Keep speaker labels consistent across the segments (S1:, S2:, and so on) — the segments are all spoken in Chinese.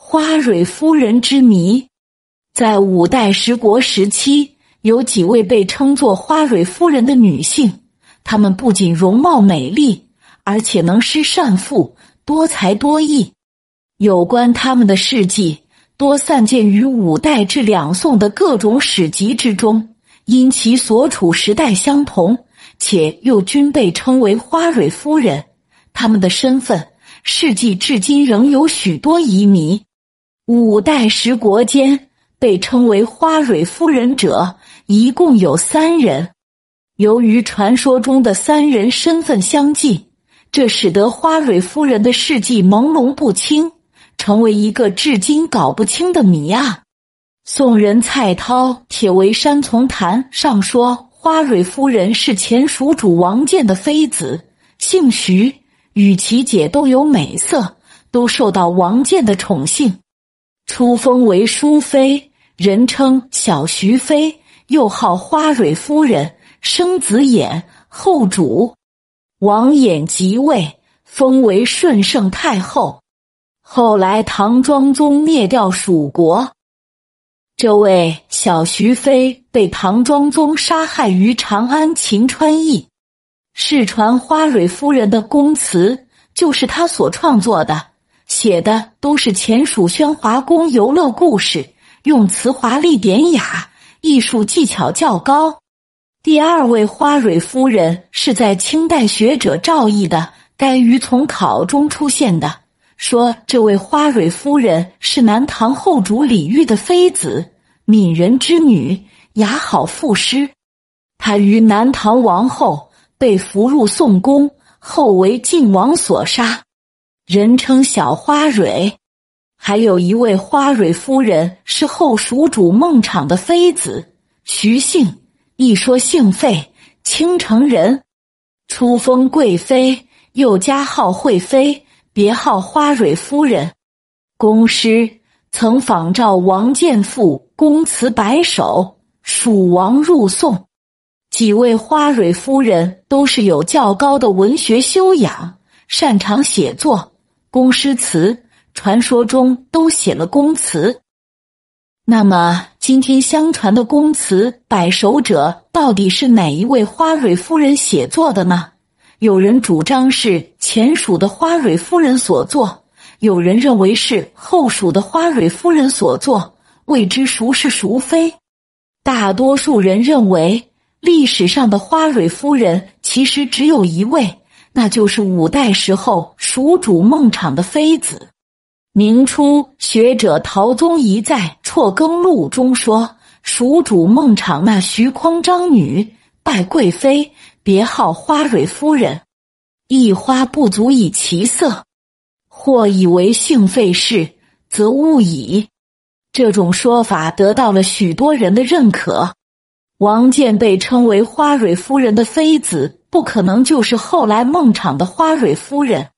S1: 花蕊夫人之谜。在五代十国时期，有几位被称作花蕊夫人的女性，她们不仅容貌美丽，而且能诗善赋，多才多艺。有关他们的事迹，多散见于五代至两宋的各种史籍之中。因其所处时代相同，且又均被称为花蕊夫人，他们的身份事迹至今仍有许多疑谜。五代十国间被称为花蕊夫人者一共有三人，由于传说中的三人身份相近，这使得花蕊夫人的事迹朦胧不清，成为一个至今搞不清的谜案。宋人蔡涛《铁围山丛谈》上说，花蕊夫人是前蜀主王建的妃子，姓徐，与其姐都有美色，都受到王建的宠幸，初封为淑妃，人称小徐妃，又号花蕊夫人，生子衍，后主王衍即位，封为顺圣太后。后来唐庄宗灭掉蜀国。这位小徐妃被唐庄宗杀害于长安秦川驿，世传花蕊夫人的宫词就是他所创作的，写的都是前蜀宣华宫游乐故事，用词华丽典雅，艺术技巧较高。第二位花蕊夫人是在清代学者赵翼的《该于从考》中出现的。说这位花蕊夫人是南唐后主李煜的妃子，闽人之女，雅好赋诗。她于南唐王后被俘入宋宫，后为晋王所杀，人称小花蕊。还有一位花蕊夫人是后蜀主孟昶的妃子，徐姓，一说姓费，青城人，初封贵妃，又加号惠妃。别号花蕊夫人，公师曾仿照王建赋宫词百首，蜀王入宋。几位花蕊夫人都是有较高的文学修养，擅长写作宫诗词，传说中都写了宫词。那么，今天相传的宫词百首者，到底是哪一位花蕊夫人写作的呢？有人主张是前蜀的花蕊夫人所作，有人认为是后蜀的花蕊夫人所作，未知孰是孰非。大多数人认为，历史上的花蕊夫人其实只有一位，那就是五代时候蜀主孟昶的妃子。明初学者陶宗仪在《辍耕录》中说，蜀主孟昶那徐匡章女，拜贵妃。别号花蕊夫人，一花不足以其色，或以为性废事，则误矣。这种说法得到了许多人的认可。王建被称为花蕊夫人的妃子，不可能就是后来孟昶的花蕊夫人。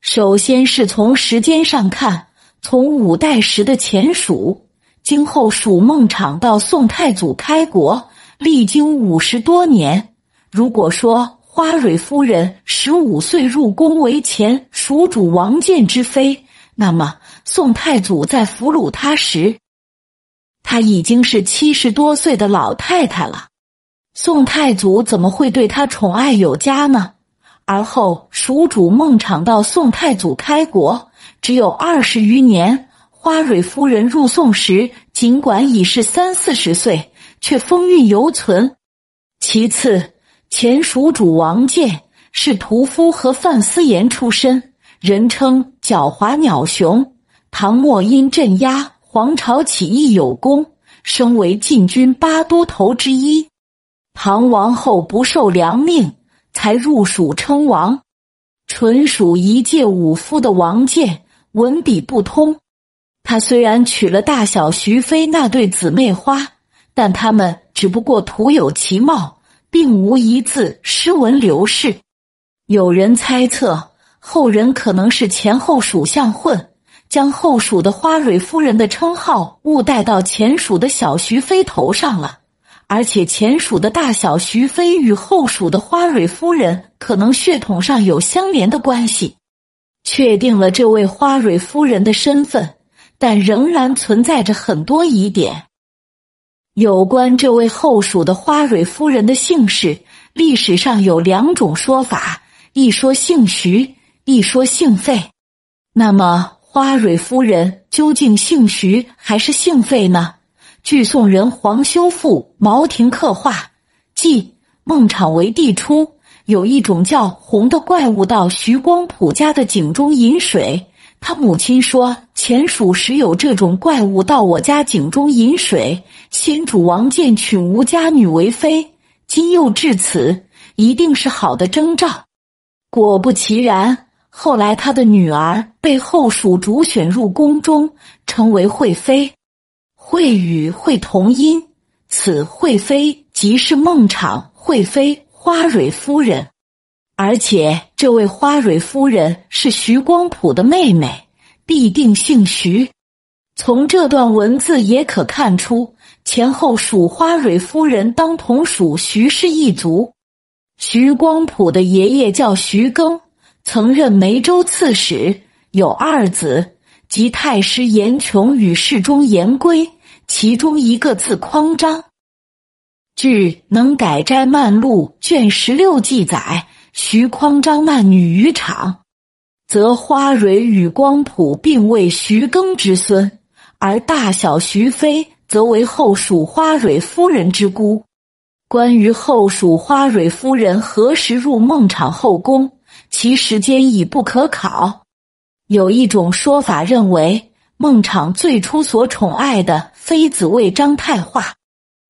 S1: 首先是从时间上看，从五代时的前蜀，今后蜀孟昶到宋太祖开国，历经五十多年。如果说花蕊夫人十五岁入宫为前蜀主王建之妃，那么宋太祖在俘虏她时，她已经是七十多岁的老太太了。宋太祖怎么会对他宠爱有加呢？而后蜀主孟昶到宋太祖开国只有二十余年，花蕊夫人入宋时尽管已是三四十岁，却风韵犹存。其次。前蜀主王建是屠夫和范思言出身，人称狡猾鸟熊。唐末因镇压黄巢起义有功，升为禁军八都头之一。唐王后不受良命，才入蜀称王。纯属一介武夫的王建，文笔不通。他虽然娶了大小徐妃那对姊妹花，但他们只不过徒有其貌。并无一字诗文流逝。有人猜测，后人可能是前后蜀相混，将后蜀的花蕊夫人的称号误带到前蜀的小徐妃头上了。而且前蜀的大小徐妃与后蜀的花蕊夫人可能血统上有相连的关系。确定了这位花蕊夫人的身份，但仍然存在着很多疑点。有关这位后蜀的花蕊夫人的姓氏，历史上有两种说法：一说姓徐，一说姓费。那么，花蕊夫人究竟姓徐还是姓费呢？据宋人黄修复《毛亭刻画》，记孟昶为帝初，有一种叫红的怪物到徐光普家的井中饮水。他母亲说：“前蜀时有这种怪物到我家井中饮水，先主王建娶吴家女为妃，今又至此，一定是好的征兆。”果不其然，后来他的女儿被后蜀主选入宫中，成为惠妃。会与会同音，此惠妃即是孟昶惠妃花蕊夫人。而且，这位花蕊夫人是徐光普的妹妹，必定姓徐。从这段文字也可看出，前后蜀花蕊夫人当同属徐氏一族。徐光普的爷爷叫徐庚，曾任梅州刺史，有二子，即太师严琼与侍中严归，其中一个字匡章。据《能改斋漫录》卷十六记载。徐匡章曼女于场，则花蕊与光谱并为徐庚之孙，而大小徐妃则为后蜀花蕊夫人之姑。关于后蜀花蕊夫人何时入孟昶后宫，其时间已不可考。有一种说法认为，孟昶最初所宠爱的妃子为张太化。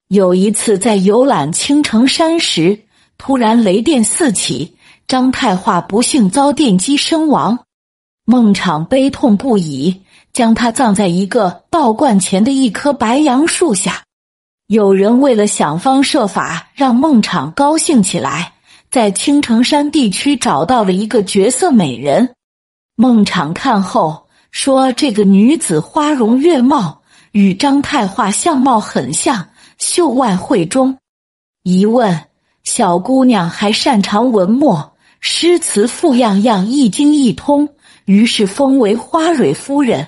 S1: 有一次在游览青城山时，突然雷电四起。张太化不幸遭电击身亡，孟昶悲痛不已，将他葬在一个道观前的一棵白杨树下。有人为了想方设法让孟昶高兴起来，在青城山地区找到了一个绝色美人。孟昶看后说：“这个女子花容月貌，与张太化相貌很像，秀外慧中。”一问，小姑娘还擅长文墨。诗词赋样样一精一通，于是封为花蕊夫人。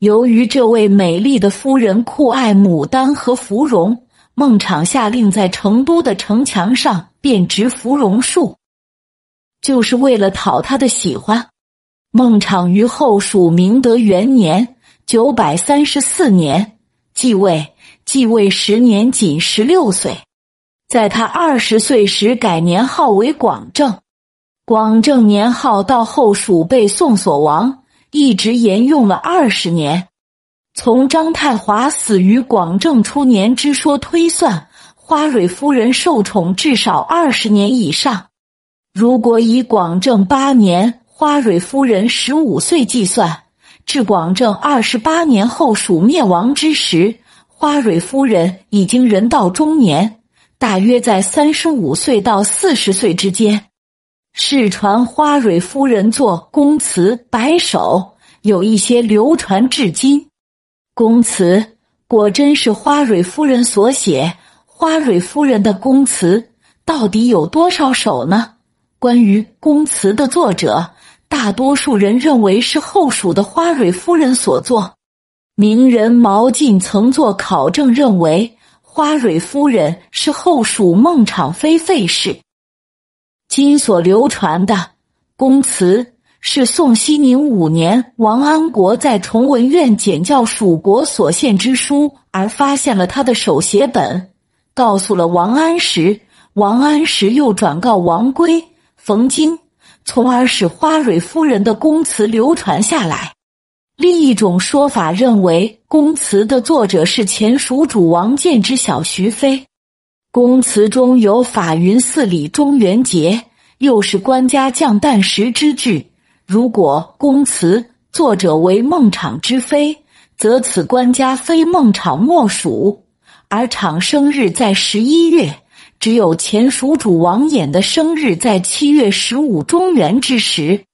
S1: 由于这位美丽的夫人酷爱牡丹和芙蓉，孟昶下令在成都的城墙上遍植芙蓉树，就是为了讨她的喜欢。孟昶于后蜀明德元年（九百三十四年）继位，继位时年仅十六岁，在他二十岁时改年号为广正。广正年号到后蜀被宋所亡，一直沿用了二十年。从张太华死于广正初年之说推算，花蕊夫人受宠至少二十年以上。如果以广正八年花蕊夫人十五岁计算，至广正二十八年后蜀灭亡之时，花蕊夫人已经人到中年，大约在三十五岁到四十岁之间。世传花蕊夫人作宫词百首，有一些流传至今。宫词果真是花蕊夫人所写。花蕊夫人的宫词到底有多少首呢？关于宫词的作者，大多数人认为是后蜀的花蕊夫人所作。名人毛进曾作考证，认为花蕊夫人是后蜀孟昶妃费氏。今所流传的宫词是宋熙宁五年王安国在崇文院检校蜀国所献之书而发现了他的手写本，告诉了王安石。王安石又转告王圭、冯京，从而使花蕊夫人的宫词流传下来。另一种说法认为，宫词的作者是前蜀主王建之小徐妃。宫词中有“法云寺里中元节”，又是官家降诞时之句。如果宫词作者为孟昶之妃，则此官家非孟昶莫属。而昶生日在十一月，只有前蜀主王衍的生日在七月十五中元之时。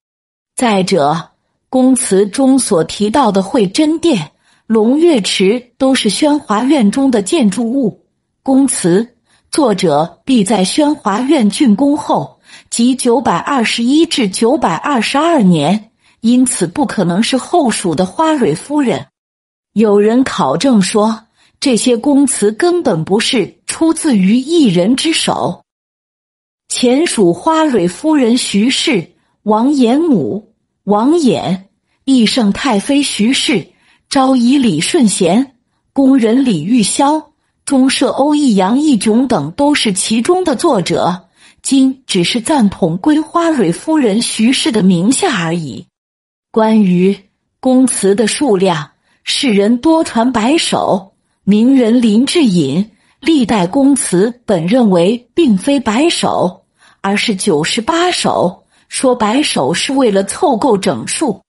S1: 再者，宫词中所提到的会真殿、龙月池都是宣华院中的建筑物。宫词。作者必在宣华院竣工后，即九百二十一至九百二十二年，因此不可能是后蜀的花蕊夫人。有人考证说，这些宫词根本不是出自于一人之手。前蜀花蕊夫人徐氏，王衍母，王衍，义圣太妃徐氏，昭仪李顺贤，宫人李玉箫，中舍欧义杨义炯等都是其中的作者。今只是暂统归花蕊夫人徐氏的名下而已。关于宫词的数量。世人多传百首，名人林志隐历代公词本认为并非百首，而是九十八首。说百首是为了凑够整数。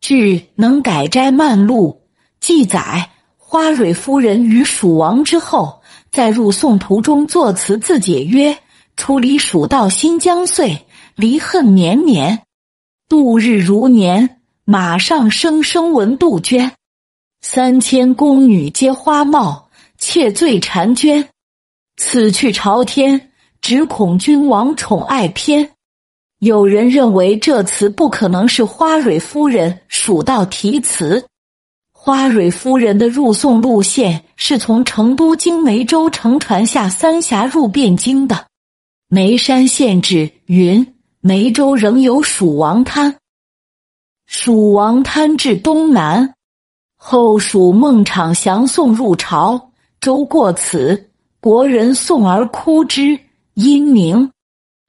S1: 据《能改斋漫录》记载，花蕊夫人与蜀亡之后，在入宋途中作词自解曰：“出离蜀道新将岁，离恨绵绵，度日如年。马上声声闻杜鹃。”三千宫女皆花帽，妾醉婵娟。此去朝天，只恐君王宠爱偏。有人认为这词不可能是花蕊夫人蜀道题词。花蕊夫人的入宋路线是从成都经梅州乘船下三峡入汴京的。眉山县志云：梅州仍有蜀王滩，蜀王滩至东南。后蜀孟昶降宋入朝，周过此，国人宋而哭之，因名。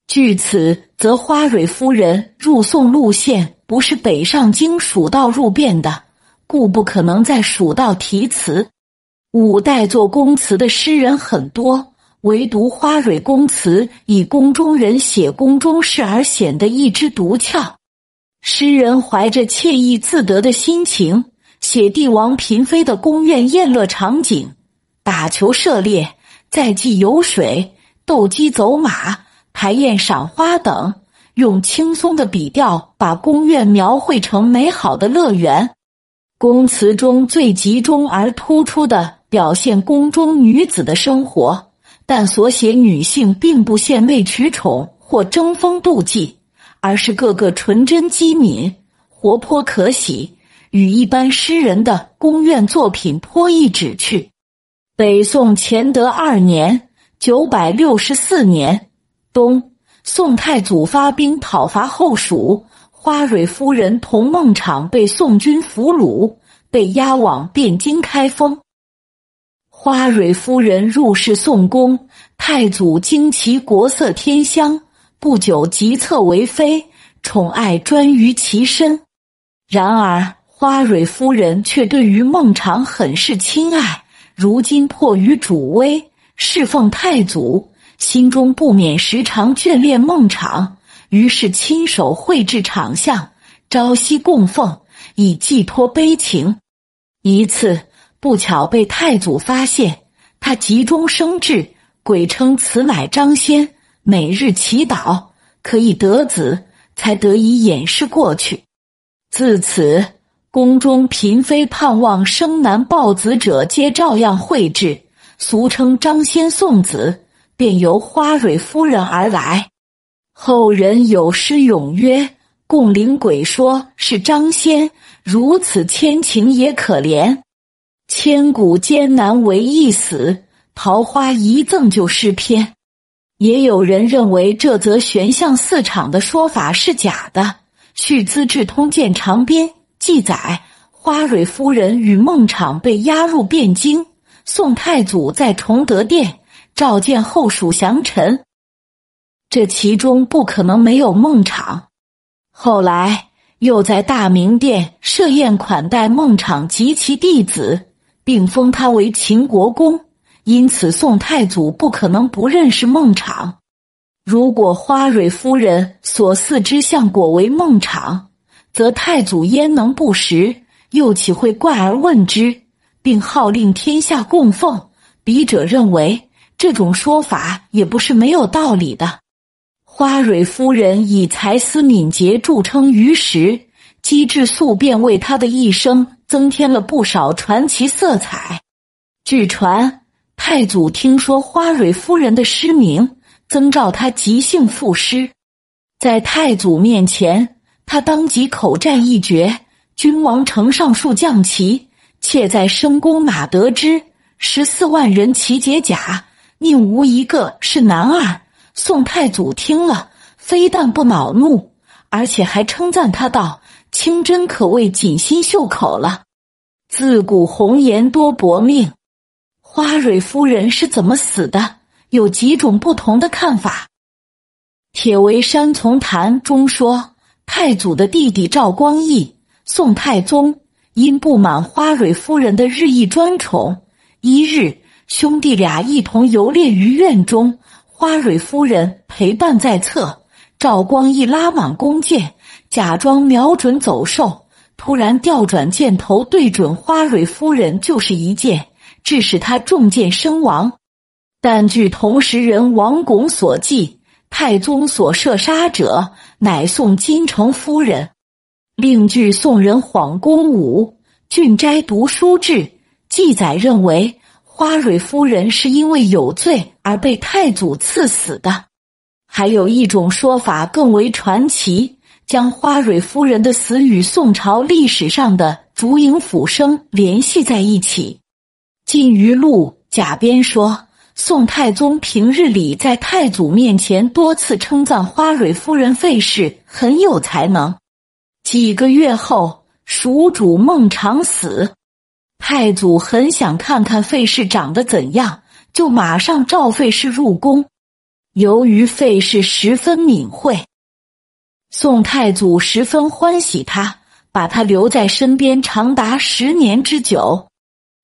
S1: 据此，则花蕊夫人入宋路线不是北上京蜀道入汴的，故不可能在蜀道题词。五代做宫词的诗人很多，唯独花蕊宫词以宫中人写宫中事而显得一枝独俏。诗人怀着惬意自得的心情。写帝王嫔妃的宫苑宴乐场景，打球射猎，在祭游水，斗鸡走马，排宴赏花等，用轻松的笔调把宫苑描绘成美好的乐园。宫词中最集中而突出的表现宫中女子的生活，但所写女性并不献媚取宠或争风妒忌，而是个个纯真机敏、活泼可喜。与一般诗人的宫苑作品颇易指趣。北宋乾德二年（九百六十四年）冬，宋太祖发兵讨伐后蜀，花蕊夫人同孟昶被宋军俘虏，被押往汴京开封。花蕊夫人入侍宋宫，太祖惊其国色天香，不久即册为妃，宠爱专于其身。然而。花蕊夫人却对于孟昶很是亲爱，如今迫于主威，侍奉太祖，心中不免时常眷恋孟昶，于是亲手绘制场相，朝夕供奉，以寄托悲情。一次不巧被太祖发现，他急中生智，鬼称此乃张仙，每日祈祷可以得子，才得以掩饰过去。自此。宫中嫔妃盼望生男抱子者，皆照样绘制，俗称张仙送子，便由花蕊夫人而来。后人有诗咏曰：“共灵鬼说是张仙，如此千情也可怜。千古艰难为一死，桃花一赠就诗篇。”也有人认为这则悬象四场的说法是假的。续《资治通鉴长编》。记载，花蕊夫人与孟昶被押入汴京，宋太祖在崇德殿召见后蜀降臣，这其中不可能没有孟昶。后来又在大明殿设宴款待孟昶及其弟子，并封他为秦国公，因此宋太祖不可能不认识孟昶。如果花蕊夫人所赐之相果为孟昶，则太祖焉能不识？又岂会怪而问之，并号令天下供奉？笔者认为这种说法也不是没有道理的。花蕊夫人以才思敏捷著称于时，机智速变为她的一生增添了不少传奇色彩。据传，太祖听说花蕊夫人的诗名，曾召她即兴赋诗，在太祖面前。他当即口占一绝：“君王乘上树降旗，妾在深宫哪得知十四万人齐解甲，宁无一个是男儿？宋太祖听了，非但不恼怒，而且还称赞他道：“清真可谓锦心绣口了。自古红颜多薄命，花蕊夫人是怎么死的？有几种不同的看法。《铁围山从谈》中说，太祖的弟弟赵光义，宋太宗。因不满花蕊夫人的日益专宠，一日兄弟俩一同游猎于院中，花蕊夫人陪伴在侧，赵光义拉满弓箭，假装瞄准走兽，突然调转箭头对准花蕊夫人就是一箭，致使他中箭身亡。但据同时人王巩所记，太宗所射杀者乃宋金城夫人。另据宋人晃公武《郡斋读书志》记载，认为花蕊夫人是因为有罪而被太祖赐死的。还有一种说法更为传奇，将花蕊夫人的死与宋朝历史上的烛影斧声联系在一起。《晋余录》贾编说，宋太宗平日里在太祖面前多次称赞花蕊夫人费氏很有才能。几个月后，蜀主孟尝死，太祖很想看看费氏长得怎样，就马上召费氏入宫。由于费氏十分敏慧，宋太祖十分欢喜他，把他留在身边长达十年之久。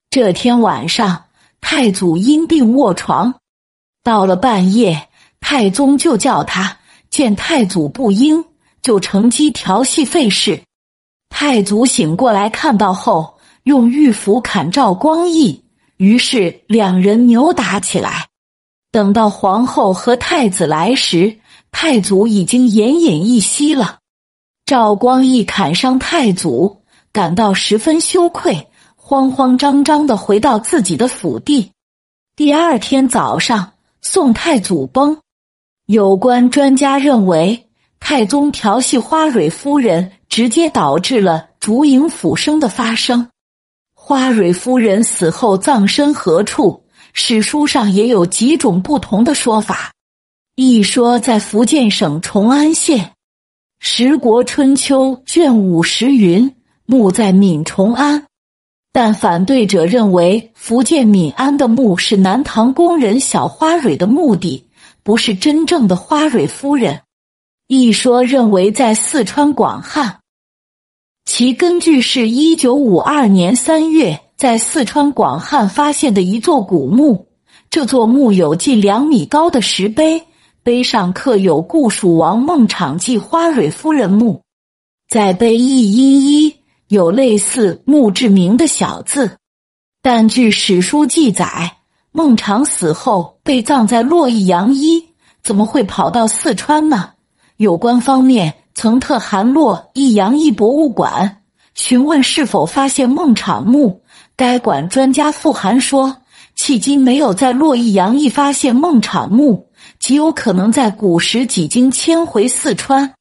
S1: 这天晚上，太祖因病卧床，到了半夜，太宗就叫他，见太祖不应。就乘机调戏费氏，太祖醒过来看到后，用玉斧砍赵光义，于是两人扭打起来。等到皇后和太子来时，太祖已经奄奄一息了。赵光义砍伤太祖，感到十分羞愧，慌慌张张的回到自己的府邸。第二天早上，宋太祖崩。有关专家认为。太宗调戏花蕊夫人，直接导致了烛影斧声的发生。花蕊夫人死后葬身何处？史书上也有几种不同的说法。一说在福建省崇安县，《十国春秋》卷五十云：“墓在闽崇安。”但反对者认为，福建闽安的墓是南唐宫人小花蕊的墓地，不是真正的花蕊夫人。一说认为在四川广汉，其根据是一九五二年三月在四川广汉发现的一座古墓。这座墓有近两米高的石碑，碑上刻有“故蜀王孟昶祭花蕊夫人墓”。在碑一阴一有类似墓志铭的小字，但据史书记载，孟昶死后被葬在洛邑杨一，怎么会跑到四川呢？有关方面曾特函洛邑杨邑博物馆询问是否发现孟昶墓，该馆专家复函说，迄今没有在洛邑杨邑发现孟昶墓，极有可能在古时几经迁回四川。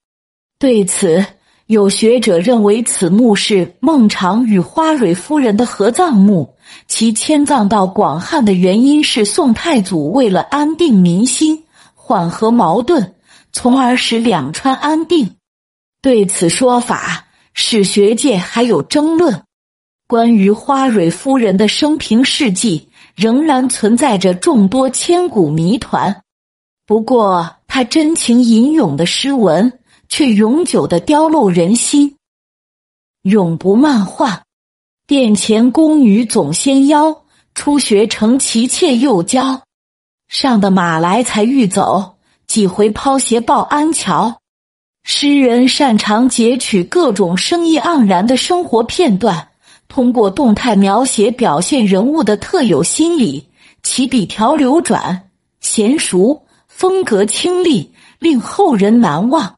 S1: 对此，有学者认为此墓是孟昶与花蕊夫人的合葬墓，其迁葬到广汉的原因是宋太祖为了安定民心，缓和矛盾。从而使两川安定。对此说法，史学界还有争论。关于花蕊夫人的生平事迹，仍然存在着众多千古谜团。不过，她真情吟咏的诗文却永久的雕镂人心，永不漫画。殿前宫女总纤腰，初学成其妾又娇。上的马来才欲走。几回抛鞋报安桥，诗人擅长截取各种生意盎然的生活片段，通过动态描写表现人物的特有心理，其笔调流转娴熟，风格清丽，令后人难忘。